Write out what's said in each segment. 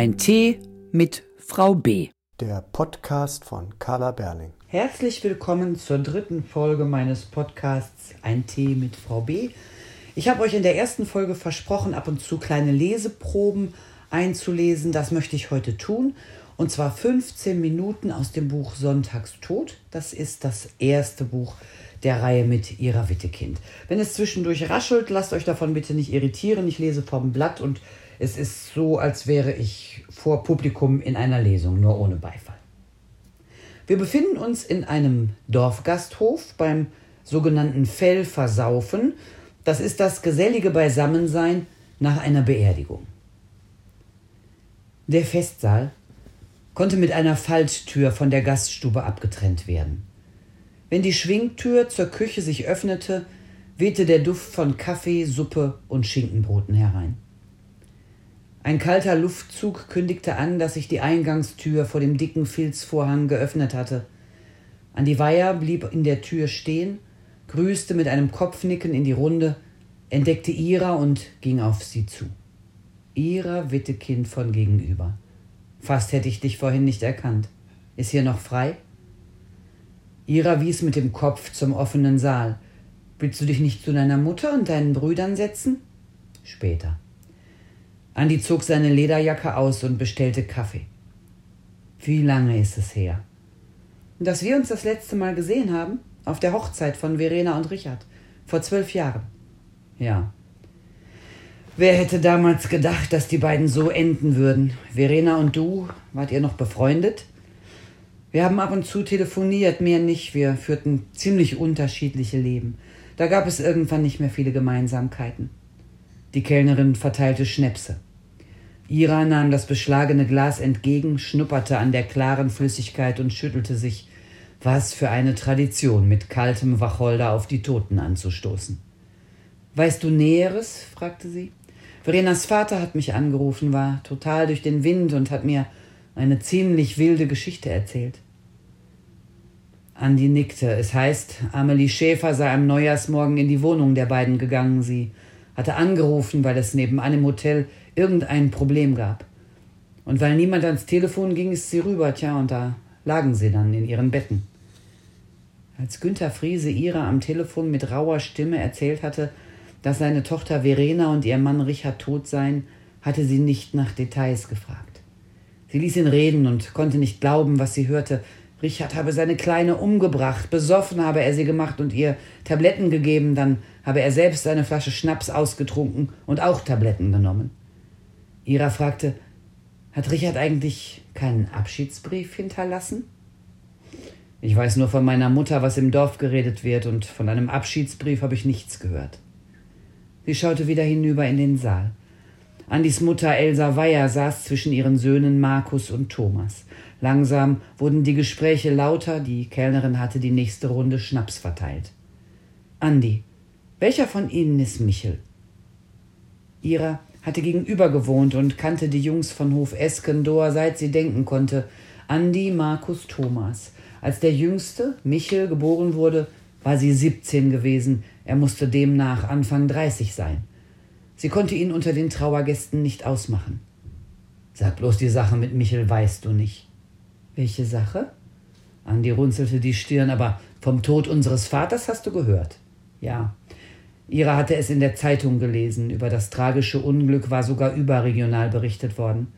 Ein Tee mit Frau B. Der Podcast von Carla Berling. Herzlich willkommen zur dritten Folge meines Podcasts Ein Tee mit Frau B. Ich habe euch in der ersten Folge versprochen, ab und zu kleine Leseproben einzulesen. Das möchte ich heute tun. Und zwar 15 Minuten aus dem Buch Sonntagstod. Das ist das erste Buch der Reihe mit ihrer Wittekind. Wenn es zwischendurch raschelt, lasst euch davon bitte nicht irritieren. Ich lese vom Blatt und es ist so, als wäre ich vor Publikum in einer Lesung, nur ohne Beifall. Wir befinden uns in einem Dorfgasthof beim sogenannten Fellversaufen. Das ist das gesellige Beisammensein nach einer Beerdigung. Der Festsaal konnte mit einer Falttür von der Gaststube abgetrennt werden. Wenn die Schwingtür zur Küche sich öffnete, wehte der Duft von Kaffee, Suppe und Schinkenbroten herein. Ein kalter Luftzug kündigte an, dass sich die Eingangstür vor dem dicken Filzvorhang geöffnet hatte. Andi Weiher blieb in der Tür stehen, grüßte mit einem Kopfnicken in die Runde, entdeckte Ira und ging auf sie zu. Ira Wittekind von gegenüber. Fast hätte ich dich vorhin nicht erkannt. Ist hier noch frei? Ira wies mit dem Kopf zum offenen Saal. Willst du dich nicht zu deiner Mutter und deinen Brüdern setzen? Später. Andi zog seine Lederjacke aus und bestellte Kaffee. Wie lange ist es her? Dass wir uns das letzte Mal gesehen haben? Auf der Hochzeit von Verena und Richard. Vor zwölf Jahren. Ja. Wer hätte damals gedacht, dass die beiden so enden würden? Verena und du, wart ihr noch befreundet? Wir haben ab und zu telefoniert, mehr nicht. Wir führten ziemlich unterschiedliche Leben. Da gab es irgendwann nicht mehr viele Gemeinsamkeiten. Die Kellnerin verteilte Schnäpse. Ira nahm das beschlagene Glas entgegen, schnupperte an der klaren Flüssigkeit und schüttelte sich. Was für eine Tradition, mit kaltem Wacholder auf die Toten anzustoßen. Weißt du Näheres? fragte sie. Verenas Vater hat mich angerufen, war total durch den Wind und hat mir eine ziemlich wilde Geschichte erzählt. Andi nickte. Es heißt, Amelie Schäfer sei am Neujahrsmorgen in die Wohnung der beiden gegangen. Sie hatte angerufen, weil es neben einem Hotel irgendein Problem gab. Und weil niemand ans Telefon ging, ist sie rüber, tja, und da lagen sie dann in ihren Betten. Als Günther Friese ihrer am Telefon mit rauer Stimme erzählt hatte, dass seine Tochter Verena und ihr Mann Richard tot seien, hatte sie nicht nach Details gefragt. Sie ließ ihn reden und konnte nicht glauben, was sie hörte. Richard habe seine Kleine umgebracht, besoffen habe er sie gemacht und ihr Tabletten gegeben, dann habe er selbst eine Flasche Schnaps ausgetrunken und auch Tabletten genommen. Ira fragte, hat Richard eigentlich keinen Abschiedsbrief hinterlassen? Ich weiß nur von meiner Mutter, was im Dorf geredet wird, und von einem Abschiedsbrief habe ich nichts gehört. Sie schaute wieder hinüber in den Saal. Andis Mutter Elsa Weyer saß zwischen ihren Söhnen Markus und Thomas. Langsam wurden die Gespräche lauter, die Kellnerin hatte die nächste Runde Schnaps verteilt. Andi, welcher von Ihnen ist Michel? Ira hatte gegenüber gewohnt und kannte die Jungs von Hof Eskendor, seit sie denken konnte. Andi, Markus, Thomas. Als der Jüngste, Michel, geboren wurde, war sie 17 gewesen. Er musste demnach Anfang 30 sein. Sie konnte ihn unter den Trauergästen nicht ausmachen. Sag bloß die Sache mit Michel weißt du nicht. Welche Sache? Andi runzelte die Stirn, aber vom Tod unseres Vaters hast du gehört. Ja. Ira hatte es in der Zeitung gelesen. Über das tragische Unglück war sogar überregional berichtet worden.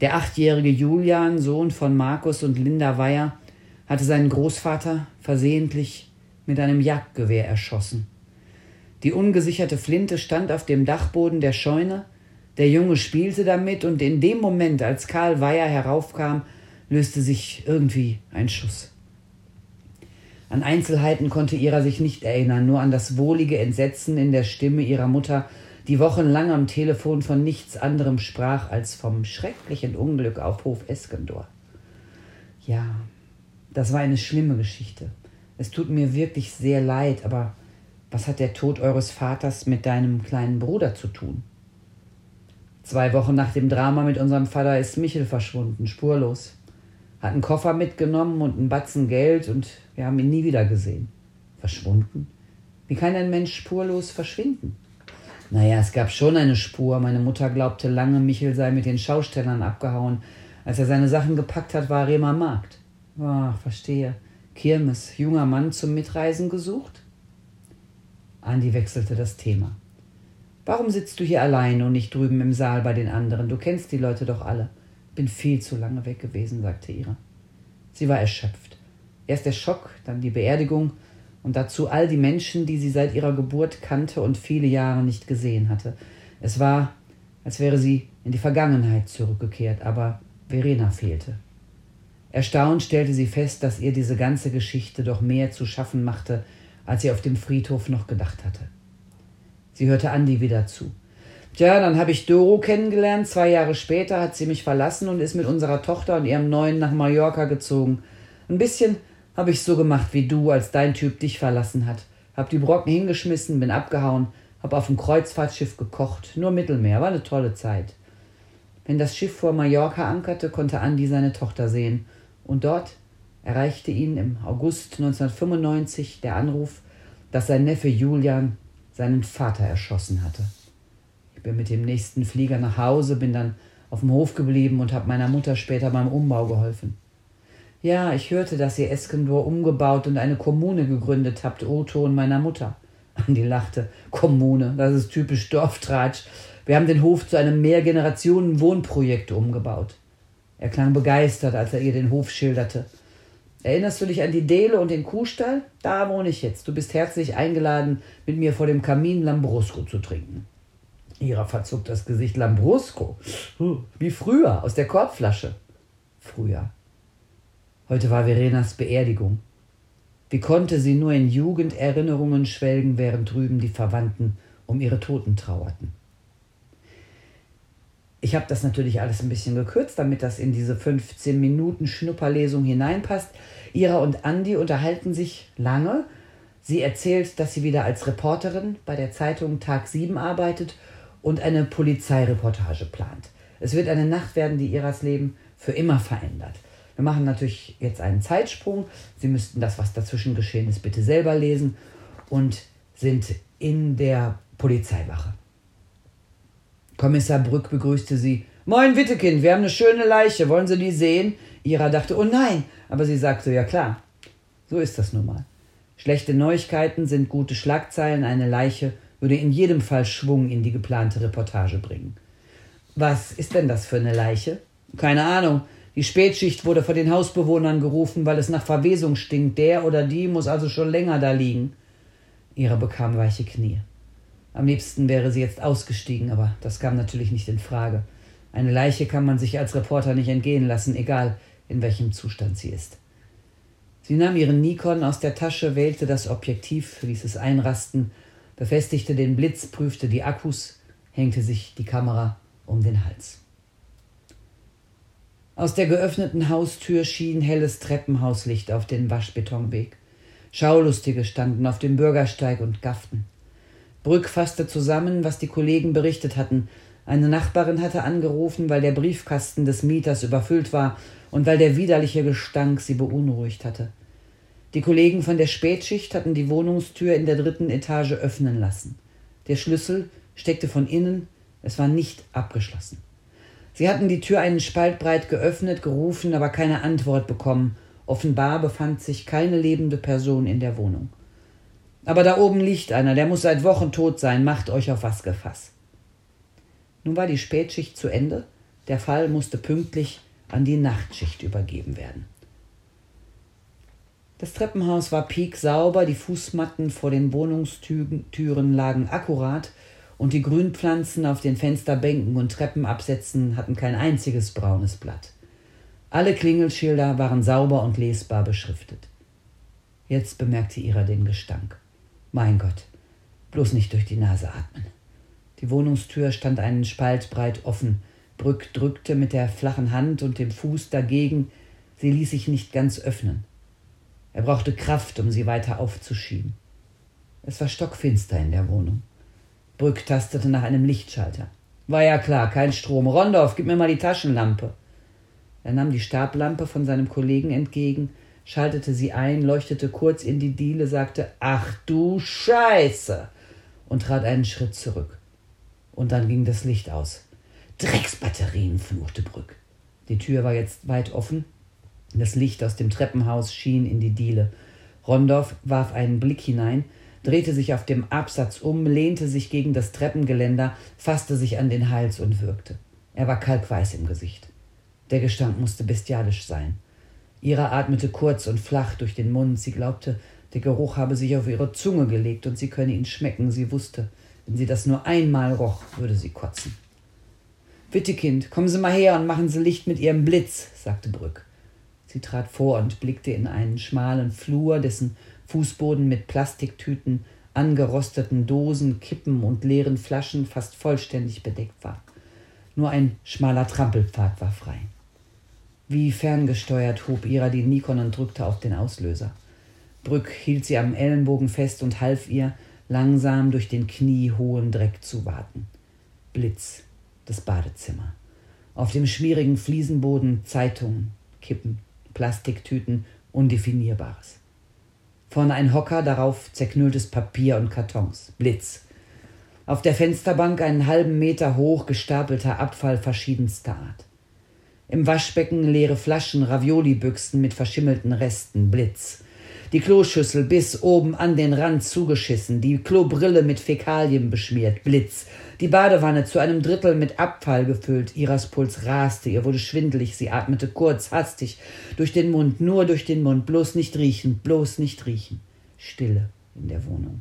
Der achtjährige Julian, Sohn von Markus und Linda Weyer, hatte seinen Großvater versehentlich mit einem Jagdgewehr erschossen. Die ungesicherte Flinte stand auf dem Dachboden der Scheune, der Junge spielte damit, und in dem Moment, als Karl Weyer heraufkam, löste sich irgendwie ein Schuss. An Einzelheiten konnte Ira sich nicht erinnern, nur an das wohlige Entsetzen in der Stimme ihrer Mutter, die wochenlang am Telefon von nichts anderem sprach als vom schrecklichen Unglück auf Hof Eskendor. Ja, das war eine schlimme Geschichte. Es tut mir wirklich sehr leid, aber was hat der Tod eures Vaters mit deinem kleinen Bruder zu tun? Zwei Wochen nach dem Drama mit unserem Vater ist Michel verschwunden, spurlos hat einen Koffer mitgenommen und einen Batzen Geld und wir haben ihn nie wieder gesehen. Verschwunden? Wie kann ein Mensch spurlos verschwinden? Naja, es gab schon eine Spur. Meine Mutter glaubte lange, Michel sei mit den Schaustellern abgehauen. Als er seine Sachen gepackt hat, war er Markt. Ach, verstehe. Kirmes, junger Mann zum Mitreisen gesucht? Andi wechselte das Thema. Warum sitzt du hier allein und nicht drüben im Saal bei den anderen? Du kennst die Leute doch alle. Bin viel zu lange weg gewesen, sagte Ira. Sie war erschöpft. Erst der Schock, dann die Beerdigung und dazu all die Menschen, die sie seit ihrer Geburt kannte und viele Jahre nicht gesehen hatte. Es war, als wäre sie in die Vergangenheit zurückgekehrt, aber Verena fehlte. Erstaunt stellte sie fest, dass ihr diese ganze Geschichte doch mehr zu schaffen machte, als sie auf dem Friedhof noch gedacht hatte. Sie hörte Andi wieder zu. Tja, dann habe ich Doro kennengelernt. Zwei Jahre später hat sie mich verlassen und ist mit unserer Tochter und ihrem Neuen nach Mallorca gezogen. Ein bisschen habe ich so gemacht wie du, als dein Typ dich verlassen hat. Hab die Brocken hingeschmissen, bin abgehauen, hab auf dem Kreuzfahrtschiff gekocht. Nur Mittelmeer, war eine tolle Zeit. Wenn das Schiff vor Mallorca ankerte, konnte Andi seine Tochter sehen. Und dort erreichte ihn im August 1995 der Anruf, dass sein Neffe Julian seinen Vater erschossen hatte. Ich bin mit dem nächsten Flieger nach Hause, bin dann auf dem Hof geblieben und habe meiner Mutter später beim Umbau geholfen. Ja, ich hörte, dass ihr Eskendor umgebaut und eine Kommune gegründet habt, Otto und meiner Mutter. Andi lachte. Kommune, das ist typisch Dorftratsch. Wir haben den Hof zu einem Mehrgenerationen-Wohnprojekt umgebaut. Er klang begeistert, als er ihr den Hof schilderte. Erinnerst du dich an die Dele und den Kuhstall? Da wohne ich jetzt. Du bist herzlich eingeladen, mit mir vor dem Kamin Lambrusco zu trinken. Ira verzog das Gesicht Lambrusco. Wie früher, aus der Korbflasche. Früher. Heute war Verenas Beerdigung. Wie konnte sie nur in Jugenderinnerungen schwelgen, während drüben die Verwandten um ihre Toten trauerten? Ich habe das natürlich alles ein bisschen gekürzt, damit das in diese 15 Minuten Schnupperlesung hineinpasst. Ira und Andi unterhalten sich lange. Sie erzählt, dass sie wieder als Reporterin bei der Zeitung Tag 7 arbeitet und eine Polizeireportage plant. Es wird eine Nacht werden, die Iras Leben für immer verändert. Wir machen natürlich jetzt einen Zeitsprung. Sie müssten das, was dazwischen geschehen ist, bitte selber lesen und sind in der Polizeiwache. Kommissar Brück begrüßte sie. Moin, Wittekind, wir haben eine schöne Leiche. Wollen Sie die sehen? Ira dachte, oh nein. Aber sie sagte, ja klar. So ist das nun mal. Schlechte Neuigkeiten sind gute Schlagzeilen. Eine Leiche würde in jedem Fall Schwung in die geplante Reportage bringen. Was ist denn das für eine Leiche? Keine Ahnung. Die Spätschicht wurde von den Hausbewohnern gerufen, weil es nach Verwesung stinkt. Der oder die muss also schon länger da liegen. Ira bekam weiche Knie. Am liebsten wäre sie jetzt ausgestiegen, aber das kam natürlich nicht in Frage. Eine Leiche kann man sich als Reporter nicht entgehen lassen, egal in welchem Zustand sie ist. Sie nahm ihren Nikon aus der Tasche, wählte das Objektiv, ließ es einrasten, befestigte den Blitz, prüfte die Akkus, hängte sich die Kamera um den Hals. Aus der geöffneten Haustür schien helles Treppenhauslicht auf den Waschbetonweg. Schaulustige standen auf dem Bürgersteig und gafften. Brück fasste zusammen, was die Kollegen berichtet hatten. Eine Nachbarin hatte angerufen, weil der Briefkasten des Mieters überfüllt war und weil der widerliche Gestank sie beunruhigt hatte. Die Kollegen von der Spätschicht hatten die Wohnungstür in der dritten Etage öffnen lassen. Der Schlüssel steckte von innen, es war nicht abgeschlossen. Sie hatten die Tür einen Spalt breit geöffnet, gerufen, aber keine Antwort bekommen. Offenbar befand sich keine lebende Person in der Wohnung. Aber da oben liegt einer, der muss seit Wochen tot sein, macht euch auf was gefasst. Nun war die Spätschicht zu Ende, der Fall musste pünktlich an die Nachtschicht übergeben werden. Das Treppenhaus war pieksauber, die Fußmatten vor den Wohnungstüren lagen akkurat, und die Grünpflanzen auf den Fensterbänken und Treppenabsätzen hatten kein einziges braunes Blatt. Alle Klingelschilder waren sauber und lesbar beschriftet. Jetzt bemerkte Ira den Gestank. Mein Gott, bloß nicht durch die Nase atmen. Die Wohnungstür stand einen Spalt breit offen. Brück drückte mit der flachen Hand und dem Fuß dagegen. Sie ließ sich nicht ganz öffnen. Er brauchte Kraft, um sie weiter aufzuschieben. Es war stockfinster in der Wohnung. Brück tastete nach einem Lichtschalter. War ja klar, kein Strom. Rondorf, gib mir mal die Taschenlampe. Er nahm die Stablampe von seinem Kollegen entgegen, schaltete sie ein, leuchtete kurz in die Diele, sagte Ach du Scheiße und trat einen Schritt zurück. Und dann ging das Licht aus. Drecksbatterien, fluchte Brück. Die Tür war jetzt weit offen. Das Licht aus dem Treppenhaus schien in die Diele. Rondorf warf einen Blick hinein, drehte sich auf dem Absatz um, lehnte sich gegen das Treppengeländer, fasste sich an den Hals und würgte. Er war kalkweiß im Gesicht. Der Gestank musste bestialisch sein. Ira atmete kurz und flach durch den Mund. Sie glaubte, der Geruch habe sich auf ihre Zunge gelegt und sie könne ihn schmecken. Sie wusste, wenn sie das nur einmal roch, würde sie kotzen. Bitte, Kind, kommen Sie mal her und machen Sie Licht mit Ihrem Blitz, sagte Brück. Sie trat vor und blickte in einen schmalen Flur, dessen Fußboden mit Plastiktüten, angerosteten Dosen, Kippen und leeren Flaschen fast vollständig bedeckt war. Nur ein schmaler Trampelpfad war frei. Wie ferngesteuert hob Ira die Nikon und drückte auf den Auslöser. Brück hielt sie am Ellenbogen fest und half ihr, langsam durch den kniehohen Dreck zu warten. Blitz, das Badezimmer. Auf dem schmierigen Fliesenboden Zeitungen, Kippen, Plastiktüten, Undefinierbares. Vorne ein Hocker, darauf zerknülltes Papier und Kartons. Blitz. Auf der Fensterbank einen halben Meter hoch gestapelter Abfall verschiedenster Art. Im Waschbecken leere Flaschen, Raviolibüchsen mit verschimmelten Resten, Blitz. Die Kloschüssel bis oben an den Rand zugeschissen, die Klobrille mit Fäkalien beschmiert, Blitz. Die Badewanne zu einem Drittel mit Abfall gefüllt. Iras Puls raste, ihr wurde schwindelig, sie atmete kurz, hastig, durch den Mund, nur durch den Mund, bloß nicht riechen, bloß nicht riechen. Stille in der Wohnung.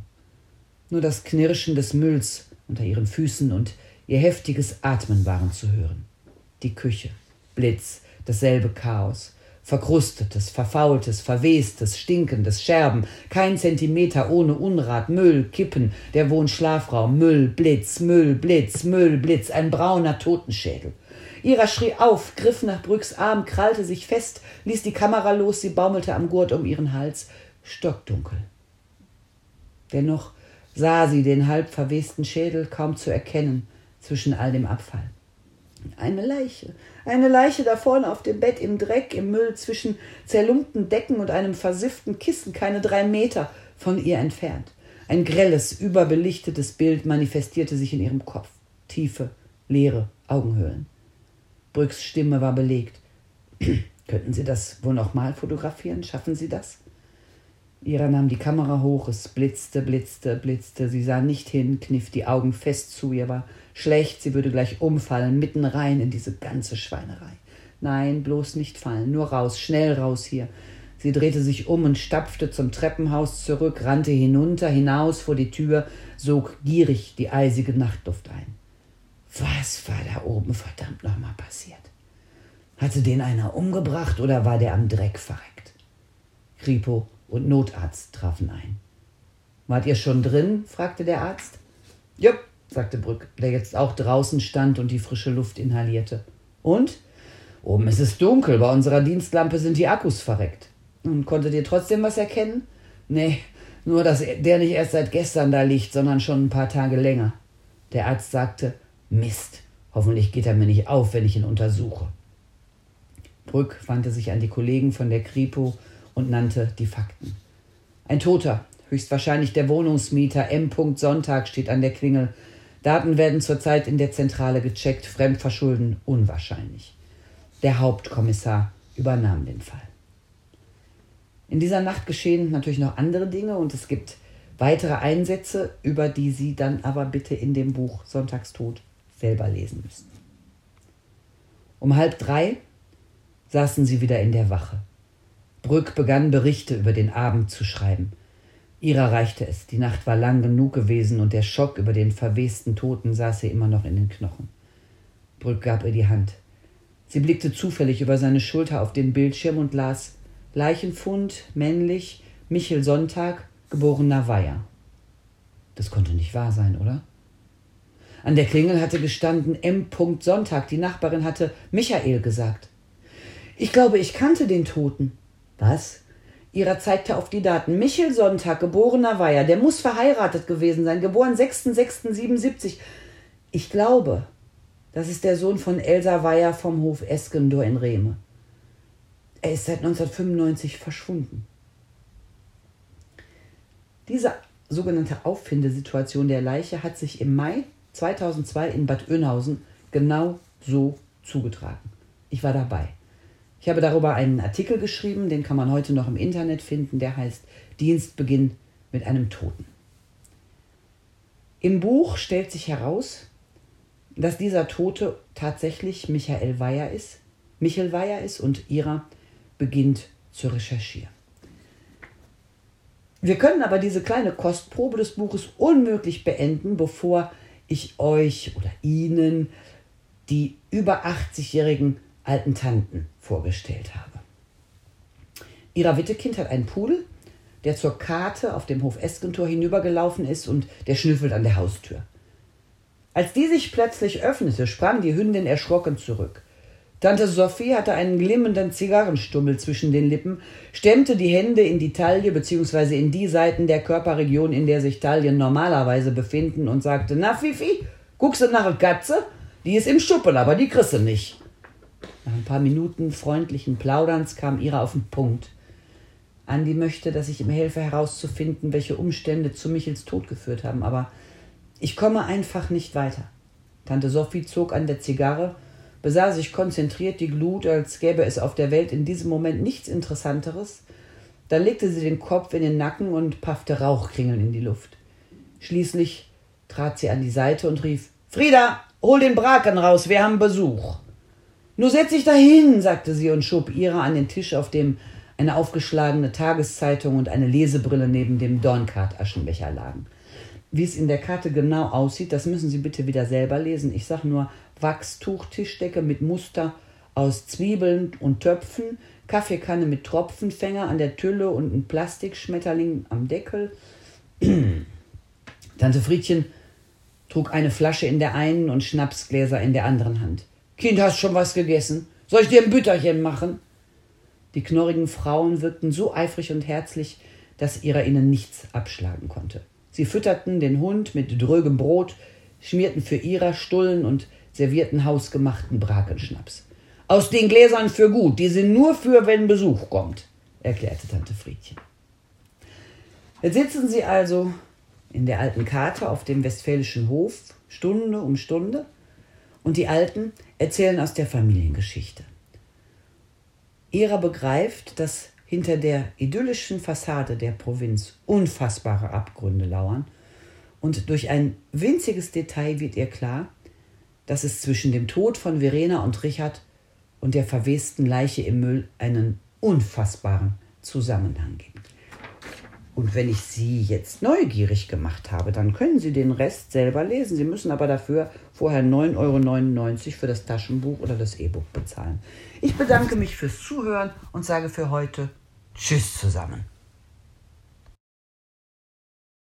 Nur das Knirschen des Mülls unter ihren Füßen und ihr heftiges Atmen waren zu hören. Die Küche. Blitz, dasselbe Chaos. Verkrustetes, verfaultes, verwestes, stinkendes, Scherben, kein Zentimeter ohne Unrat, Müll, Kippen, der Wohnschlafraum, Müll, Blitz, Müll, Blitz, Müll, Blitz, ein brauner Totenschädel. Ira schrie auf, griff nach Brücks Arm, krallte sich fest, ließ die Kamera los, sie baumelte am Gurt um ihren Hals. Stockdunkel. Dennoch sah sie den halb verwesten Schädel kaum zu erkennen zwischen all dem Abfall. Eine Leiche, eine Leiche da vorne auf dem Bett im Dreck, im Müll, zwischen zerlumpten Decken und einem versifften Kissen, keine drei Meter von ihr entfernt. Ein grelles, überbelichtetes Bild manifestierte sich in ihrem Kopf. Tiefe, leere Augenhöhlen. Brücks Stimme war belegt. Könnten Sie das wohl noch mal fotografieren? Schaffen Sie das? Ira nahm die Kamera hoch, es blitzte, blitzte, blitzte. Sie sah nicht hin, kniff die Augen fest zu. Ihr war schlecht, sie würde gleich umfallen, mitten rein in diese ganze Schweinerei. Nein, bloß nicht fallen, nur raus, schnell raus hier. Sie drehte sich um und stapfte zum Treppenhaus zurück, rannte hinunter, hinaus vor die Tür, sog gierig die eisige Nachtluft ein. Was war da oben verdammt nochmal passiert? Hatte den einer umgebracht oder war der am Dreck verreckt? Kripo und Notarzt trafen ein. Wart ihr schon drin? fragte der Arzt. Jupp, sagte Brück, der jetzt auch draußen stand und die frische Luft inhalierte. Und? Oben ist es dunkel, bei unserer Dienstlampe sind die Akkus verreckt. Und konntet ihr trotzdem was erkennen? Nee, nur dass der nicht erst seit gestern da liegt, sondern schon ein paar Tage länger. Der Arzt sagte, Mist, hoffentlich geht er mir nicht auf, wenn ich ihn untersuche. Brück wandte sich an die Kollegen von der Kripo und nannte die Fakten. Ein Toter, höchstwahrscheinlich der Wohnungsmieter M. Sonntag steht an der Klingel. Daten werden zurzeit in der Zentrale gecheckt, Fremdverschulden unwahrscheinlich. Der Hauptkommissar übernahm den Fall. In dieser Nacht geschehen natürlich noch andere Dinge und es gibt weitere Einsätze, über die Sie dann aber bitte in dem Buch Sonntagstod selber lesen müssen. Um halb drei saßen sie wieder in der Wache. Brück begann Berichte über den Abend zu schreiben. Ira reichte es. Die Nacht war lang genug gewesen und der Schock über den verwesten Toten saß ihr immer noch in den Knochen. Brück gab ihr die Hand. Sie blickte zufällig über seine Schulter auf den Bildschirm und las Leichenfund, männlich, Michel Sonntag, geborener Weiher. Das konnte nicht wahr sein, oder? An der Klingel hatte gestanden M. Sonntag. Die Nachbarin hatte Michael gesagt. Ich glaube, ich kannte den Toten. Was? Ihrer zeigte auf die Daten. Michel Sonntag, geborener Weiher, der muss verheiratet gewesen sein, geboren 6.6.77. Ich glaube, das ist der Sohn von Elsa Weiher vom Hof Eskendor in Rehme. Er ist seit 1995 verschwunden. Diese sogenannte Auffindesituation der Leiche hat sich im Mai 2002 in Bad Oeynhausen genau so zugetragen. Ich war dabei. Ich habe darüber einen Artikel geschrieben, den kann man heute noch im Internet finden, der heißt Dienstbeginn mit einem Toten. Im Buch stellt sich heraus, dass dieser Tote tatsächlich Michael Weyer ist, Michael Weyer ist und Ira beginnt zu recherchieren. Wir können aber diese kleine Kostprobe des Buches unmöglich beenden, bevor ich euch oder Ihnen die über 80-jährigen alten Tanten vorgestellt habe. Ira Wittekind hat einen Pudel, der zur Karte auf dem Hof Eskentor hinübergelaufen ist und der schnüffelt an der Haustür. Als die sich plötzlich öffnete, sprang die Hündin erschrocken zurück. Tante Sophie hatte einen glimmenden Zigarrenstummel zwischen den Lippen, stemmte die Hände in die Taille bzw. in die Seiten der Körperregion, in der sich Taillen normalerweise befinden, und sagte: Na, Fifi, guckst du nach der Katze? Die ist im Schuppel, aber die kriegst du nicht. Nach ein paar Minuten freundlichen Plauderns kam Ira auf den Punkt. Andi möchte, dass ich ihm helfe herauszufinden, welche Umstände zu Michels Tod geführt haben, aber ich komme einfach nicht weiter. Tante Sophie zog an der Zigarre, besah sich konzentriert die Glut, als gäbe es auf der Welt in diesem Moment nichts Interessanteres. Dann legte sie den Kopf in den Nacken und paffte Rauchkringeln in die Luft. Schließlich trat sie an die Seite und rief: Frieda, hol den Braken raus, wir haben Besuch. Nur setz dich dahin, sagte sie und schob Ira an den Tisch, auf dem eine aufgeschlagene Tageszeitung und eine Lesebrille neben dem Dornkart-Aschenbecher lagen. Wie es in der Karte genau aussieht, das müssen Sie bitte wieder selber lesen. Ich sage nur Wachstuch-Tischdecke mit Muster aus Zwiebeln und Töpfen, Kaffeekanne mit Tropfenfänger an der Tülle und ein Plastikschmetterling am Deckel. Tante Friedchen trug eine Flasche in der einen und Schnapsgläser in der anderen Hand. Kind, hast schon was gegessen? Soll ich dir ein Bütterchen machen? Die knorrigen Frauen wirkten so eifrig und herzlich, dass ihrer ihnen nichts abschlagen konnte. Sie fütterten den Hund mit drögem Brot, schmierten für ihrer Stullen und servierten hausgemachten Brakenschnaps. Aus den Gläsern für gut, die sind nur für, wenn Besuch kommt, erklärte Tante Friedchen. Jetzt sitzen sie also in der alten Karte auf dem westfälischen Hof, Stunde um Stunde, und die Alten erzählen aus der Familiengeschichte. Ära begreift, dass hinter der idyllischen Fassade der Provinz unfassbare Abgründe lauern, und durch ein winziges Detail wird ihr klar, dass es zwischen dem Tod von Verena und Richard und der verwesten Leiche im Müll einen unfassbaren Zusammenhang gibt. Und wenn ich Sie jetzt neugierig gemacht habe, dann können Sie den Rest selber lesen. Sie müssen aber dafür vorher 9,99 Euro für das Taschenbuch oder das E-Book bezahlen. Ich bedanke mich fürs Zuhören und sage für heute Tschüss zusammen.